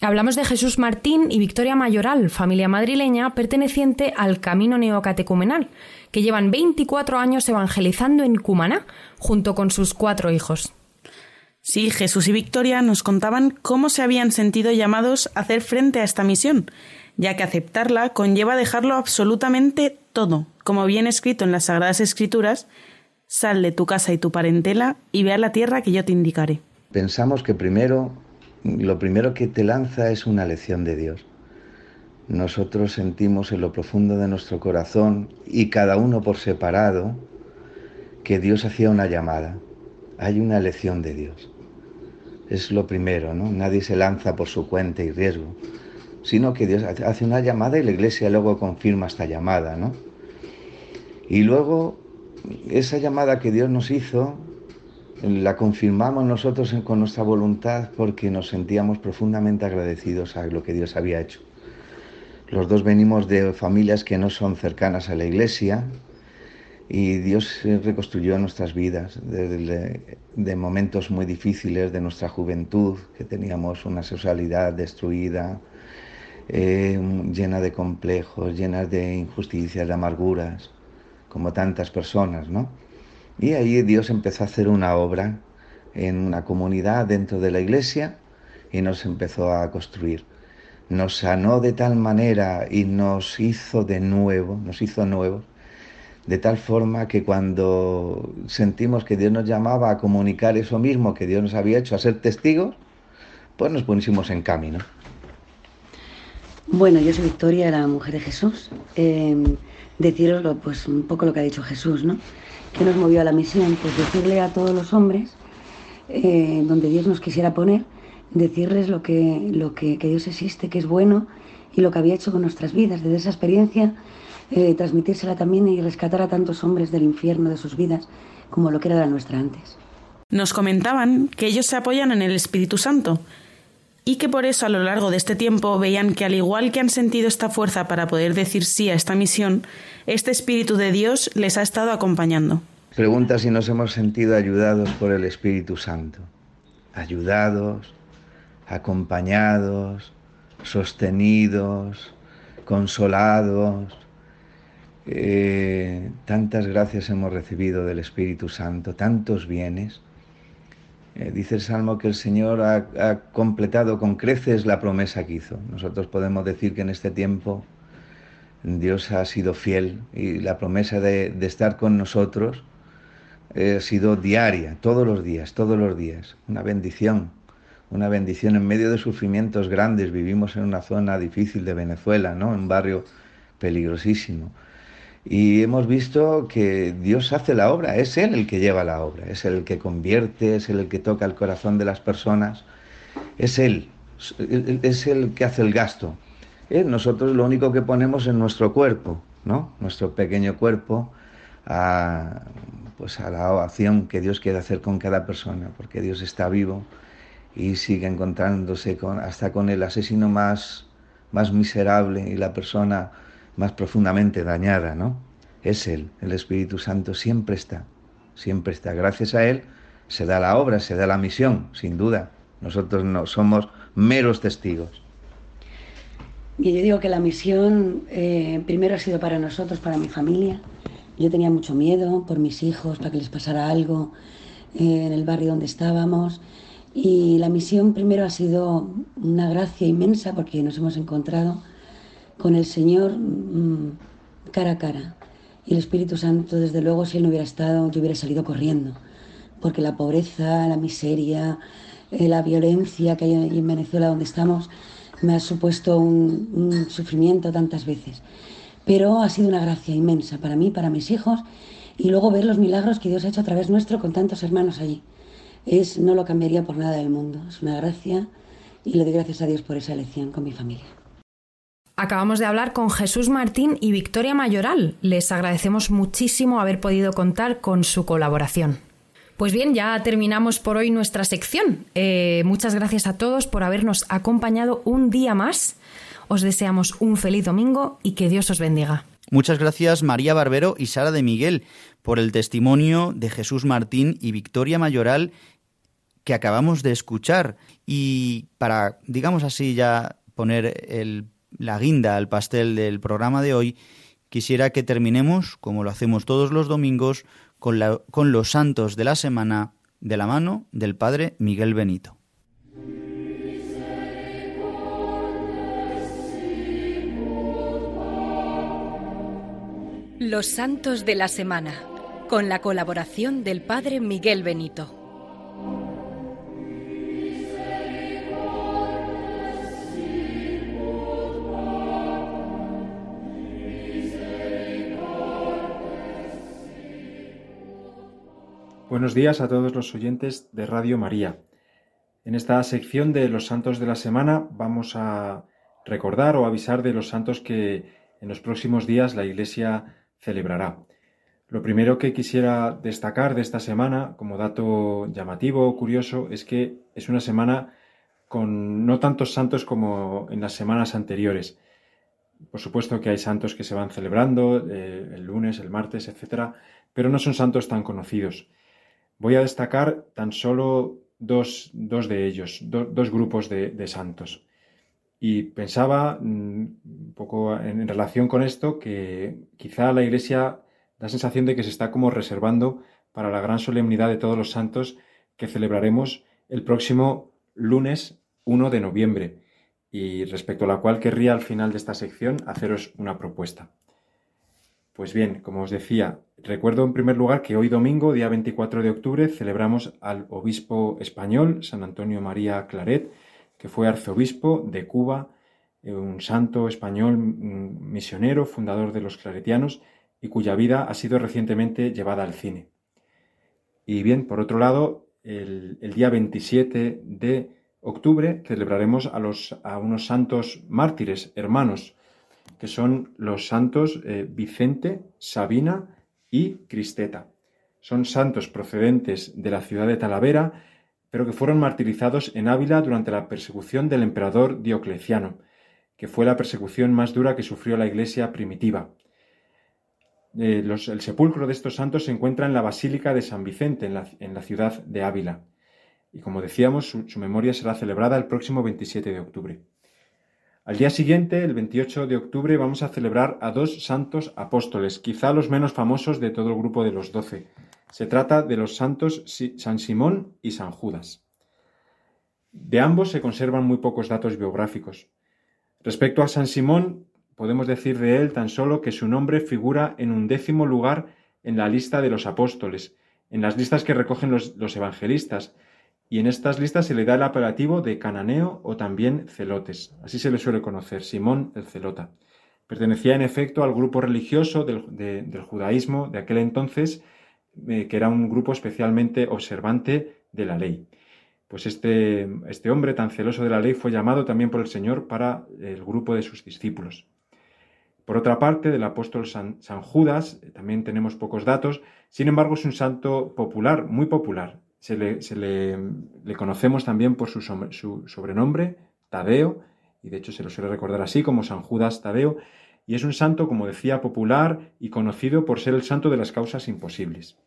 S4: Hablamos de Jesús Martín y Victoria Mayoral, familia madrileña perteneciente al Camino Neocatecumenal, que llevan 24 años evangelizando en Cumaná, junto con sus cuatro hijos.
S13: Sí, Jesús y Victoria nos contaban cómo se habían sentido llamados a hacer frente a esta misión, ya que aceptarla conlleva dejarlo absolutamente todo, como bien escrito en las Sagradas Escrituras, sal de tu casa y tu parentela y ve a la tierra que yo te indicaré.
S14: Pensamos que primero, lo primero que te lanza es una lección de Dios. Nosotros sentimos en lo profundo de nuestro corazón y cada uno por separado que Dios hacía una llamada. Hay una lección de Dios es lo primero, ¿no? Nadie se lanza por su cuenta y riesgo, sino que Dios hace una llamada y la iglesia luego confirma esta llamada, ¿no? Y luego esa llamada que Dios nos hizo, la confirmamos nosotros con nuestra voluntad porque nos sentíamos profundamente agradecidos a lo que Dios había hecho. Los dos venimos de familias que no son cercanas a la iglesia, y Dios reconstruyó nuestras vidas desde de momentos muy difíciles de nuestra juventud, que teníamos una sexualidad destruida, eh, llena de complejos, llena de injusticias, de amarguras, como tantas personas, ¿no? Y ahí Dios empezó a hacer una obra en una comunidad dentro de la iglesia y nos empezó a construir. Nos sanó de tal manera y nos hizo de nuevo, nos hizo nuevos, de tal forma que cuando sentimos que Dios nos llamaba a comunicar eso mismo que Dios nos había hecho, a ser testigos, pues nos pusimos en camino.
S15: Bueno, yo soy Victoria, la mujer de Jesús. Eh, deciros pues, un poco lo que ha dicho Jesús, ¿no? Que nos movió a la misión? Pues decirle a todos los hombres, eh, donde Dios nos quisiera poner, decirles lo, que, lo que, Dios existe, que es bueno y lo que había hecho con nuestras vidas, desde esa experiencia eh, transmitírsela también y rescatar a tantos hombres del infierno de sus vidas como lo que era la nuestra antes.
S13: Nos comentaban que ellos se apoyan en el Espíritu Santo y que por eso a lo largo de este tiempo veían que al igual que han sentido esta fuerza para poder decir sí a esta misión, este Espíritu de Dios les ha estado acompañando.
S14: Pregunta si nos hemos sentido ayudados por el Espíritu Santo. Ayudados, acompañados, sostenidos, consolados, eh, tantas gracias hemos recibido del Espíritu Santo, tantos bienes. Eh, dice el Salmo que el Señor ha, completado con creces la promesa que hizo. Nosotros podemos decir que en este tiempo Dios ha sido fiel y la promesa de, estar con nosotros eh, ha sido diaria, todos los días, todos los días. Una bendición, una bendición en medio de sufrimientos grandes. Vivimos en una zona difícil de Venezuela, ¿no? Un barrio peligrosísimo y hemos visto que Dios hace la obra, es Él el que lleva la obra, es Él el que convierte, es Él el que toca el corazón de las personas, es Él, es el que hace el gasto. ¿Eh? Nosotros lo único que ponemos en nuestro cuerpo, ¿no? Nuestro pequeño cuerpo, a, pues a la acción que Dios quiere hacer con cada persona, porque Dios está vivo y sigue encontrándose con, hasta con el asesino más, más miserable y la persona más profundamente dañada, ¿no? Es Él, el Espíritu Santo siempre está, siempre está. Gracias a Él se da la obra, se da la misión, sin duda. Nosotros no somos meros testigos.
S15: Y yo digo que la misión eh, primero ha sido para nosotros, para mi familia. Yo tenía mucho miedo por mis hijos, para que les pasara algo eh, en el barrio donde estábamos. Y la misión primero ha sido una gracia inmensa porque nos hemos encontrado con el Señor mm, cara a cara. Y el Espíritu Santo, desde luego, si Él no hubiera estado, yo hubiera salido corriendo. Porque la pobreza, la miseria, eh, la violencia que hay en Venezuela donde estamos, me ha supuesto un, sufrimiento tantas veces. Pero ha sido una gracia inmensa para mí, para mis hijos, y luego ver los milagros que Dios ha hecho a través nuestro con tantos hermanos allí. Es, no lo cambiaría por nada del mundo. Es una gracia y le doy gracias a Dios por esa elección con mi familia.
S4: Acabamos de hablar con Jesús Martín y Victoria Mayoral. Les agradecemos muchísimo haber podido contar con su colaboración. Pues bien, ya terminamos por hoy nuestra sección. Eh, muchas gracias a todos por habernos acompañado un día más. Os deseamos un feliz domingo y que Dios os bendiga.
S1: Muchas gracias María Barbero y Sara de Miguel por el testimonio de Jesús Martín y Victoria Mayoral que acabamos de escuchar. Y para, digamos así, ya poner el la guinda al pastel del programa de hoy, quisiera que terminemos, como lo hacemos todos los domingos, con, con los santos de la semana de la mano del Padre Miguel Benito.
S3: Los santos de la semana, con la colaboración del Padre Miguel Benito.
S16: Buenos días a todos los oyentes de Radio María. En esta sección de los santos de la semana vamos a recordar o avisar de los santos que en los próximos días la Iglesia celebrará. Lo primero que quisiera destacar de esta semana, como dato llamativo o curioso, es que es una semana con no tantos santos como en las semanas anteriores. Por supuesto que hay santos que se van celebrando eh, el lunes, el martes, etc., pero no son santos tan conocidos. Voy a destacar tan solo dos, de ellos, dos grupos de, santos. Y pensaba mm, un poco en, relación con esto que quizá la Iglesia da sensación de que se está como reservando para la gran solemnidad de todos los santos que celebraremos el próximo lunes 1 de noviembre y respecto a la cual querría al final de esta sección haceros una propuesta. Pues bien, como os decía, recuerdo en primer lugar que hoy domingo, día 24 de octubre, celebramos al obispo español, San Antonio María Claret, que fue arzobispo de Cuba, eh, un santo español misionero, fundador de los claretianos, y cuya vida ha sido recientemente llevada al cine. Y bien, por otro lado, el, día 27 de octubre celebraremos a, los, a unos santos mártires, hermanos, que son los santos eh, Vicente, Sabina y Cristeta. Son santos procedentes de la ciudad de Talavera, pero que fueron martirizados en Ávila durante la persecución del emperador Diocleciano, que fue la persecución más dura que sufrió la iglesia primitiva. Eh, el sepulcro de estos santos se encuentra en la Basílica de San Vicente, en la, ciudad de Ávila. Y como decíamos, su memoria será celebrada el próximo 27 de octubre. Al día siguiente, el 28 de octubre, vamos a celebrar a dos santos apóstoles, quizá los menos famosos de todo el grupo de los doce. Se trata de los santos San Simón y San Judas. De ambos se conservan muy pocos datos biográficos. Respecto a San Simón, podemos decir de él tan solo que su nombre figura en un décimo lugar en la lista de los apóstoles, en las listas que recogen los, los evangelistas, y en estas listas se le da el apelativo de cananeo o también celotes. Así se le suele conocer, Simón el celota. Pertenecía en efecto al grupo religioso del, judaísmo de aquel entonces, eh, que era un grupo especialmente observante de la ley. Pues este, este hombre tan celoso de la ley fue llamado también por el Señor para el grupo de sus discípulos. Por otra parte, del apóstol San, Judas eh, también tenemos pocos datos, sin embargo es un santo popular, muy popular. Se le, conocemos también por su, sobrenombre, Tadeo, y de hecho se lo suele recordar así como San Judas Tadeo, y es un santo, como decía, popular y conocido por ser el santo de las causas imposibles.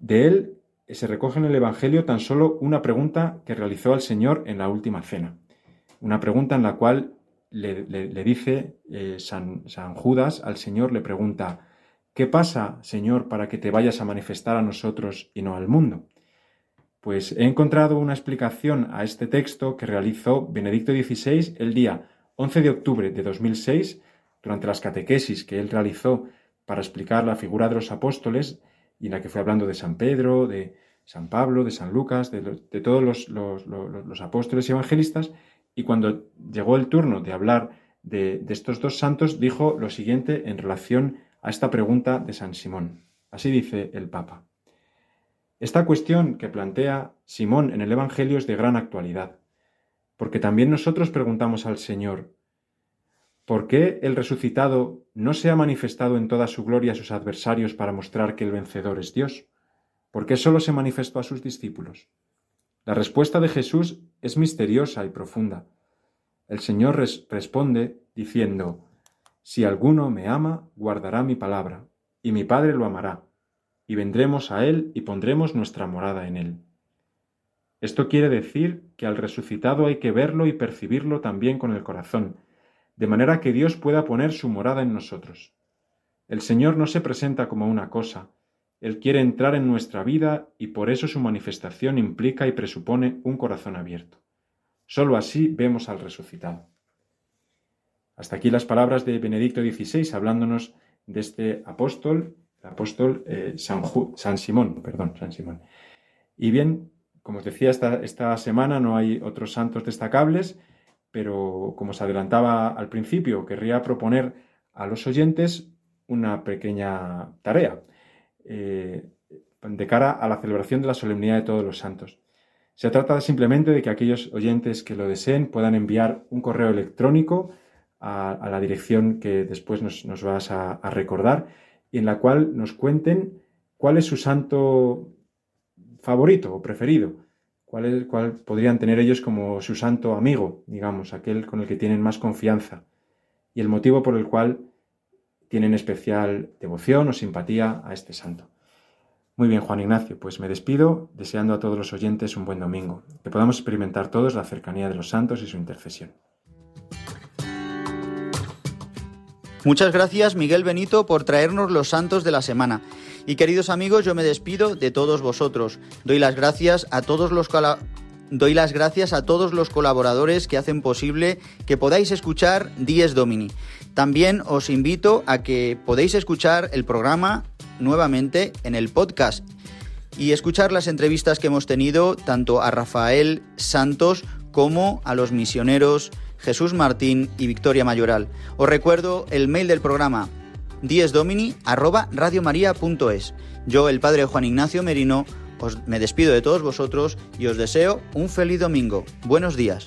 S16: De él se recoge en el Evangelio tan solo una pregunta que realizó al Señor en la última cena, una pregunta en la cual le, dice eh, San, San Judas al Señor, le pregunta, ¿qué pasa, Señor, para que te vayas a manifestar a nosotros y no al mundo? Pues he encontrado una explicación a este texto que realizó Benedicto XVI el día 11 de octubre de 2006, durante las catequesis que él realizó para explicar la figura de los apóstoles, y en la que fue hablando de San Pedro, de San Pablo, de San Lucas, de, todos los, apóstoles y evangelistas, y cuando llegó el turno de hablar de, de estos dos santos, dijo lo siguiente en relación a esta pregunta de San Simón. Así dice el Papa. Esta cuestión que plantea Simón en el Evangelio es de gran actualidad, porque también nosotros preguntamos al Señor, ¿por qué el resucitado no se ha manifestado en toda su gloria a sus adversarios para mostrar que el vencedor es Dios? ¿Por qué solo se manifestó a sus discípulos? La respuesta de Jesús es misteriosa y profunda. El Señor responde diciendo, Si alguno me ama, guardará mi palabra, y mi Padre lo amará, y vendremos a Él y pondremos nuestra morada en Él. Esto quiere decir que al resucitado hay que verlo y percibirlo también con el corazón, de manera que Dios pueda poner su morada en nosotros. El Señor no se presenta como una cosa, él quiere entrar en nuestra vida y por eso su manifestación implica y presupone un corazón abierto. Solo así vemos al resucitado. Hasta aquí las palabras de Benedicto XVI hablándonos de este apóstol, apóstol eh, San, Simón, perdón, San Simón. Y bien, como os decía, esta, semana no hay otros santos destacables, pero como os adelantaba al principio, querría proponer a los oyentes una pequeña tarea. Eh, de cara a la celebración de la solemnidad de todos los santos. Se trata simplemente de que aquellos oyentes que lo deseen puedan enviar un correo electrónico a, la dirección que después nos, vas a, recordar y en la cual nos cuenten cuál es su santo favorito o preferido, cuál, es, cuál podrían tener ellos como su santo amigo, digamos, aquel con el que tienen más confianza y el motivo por el cual tienen especial devoción o simpatía a este santo. Muy bien, Juan Ignacio, pues me despido deseando a todos los oyentes un buen domingo, que podamos experimentar todos la cercanía de los santos y su intercesión.
S1: Muchas gracias Miguel Benito por traernos los santos de la semana. Y queridos amigos, yo me despido de todos vosotros. Doy las gracias a todos los doy las gracias a todos los colaboradores que hacen posible que podáis escuchar Dies Domini. También os invito a que podéis escuchar el programa nuevamente en el podcast y escuchar las entrevistas que hemos tenido tanto a Rafael Santos como a los misioneros Jesús Martín y Victoria Mayoral. Os recuerdo el mail del programa diesdomini@radiomaria.es. Yo, el padre Juan Ignacio Merino, os me despido de todos vosotros y os deseo un feliz domingo. Buenos días.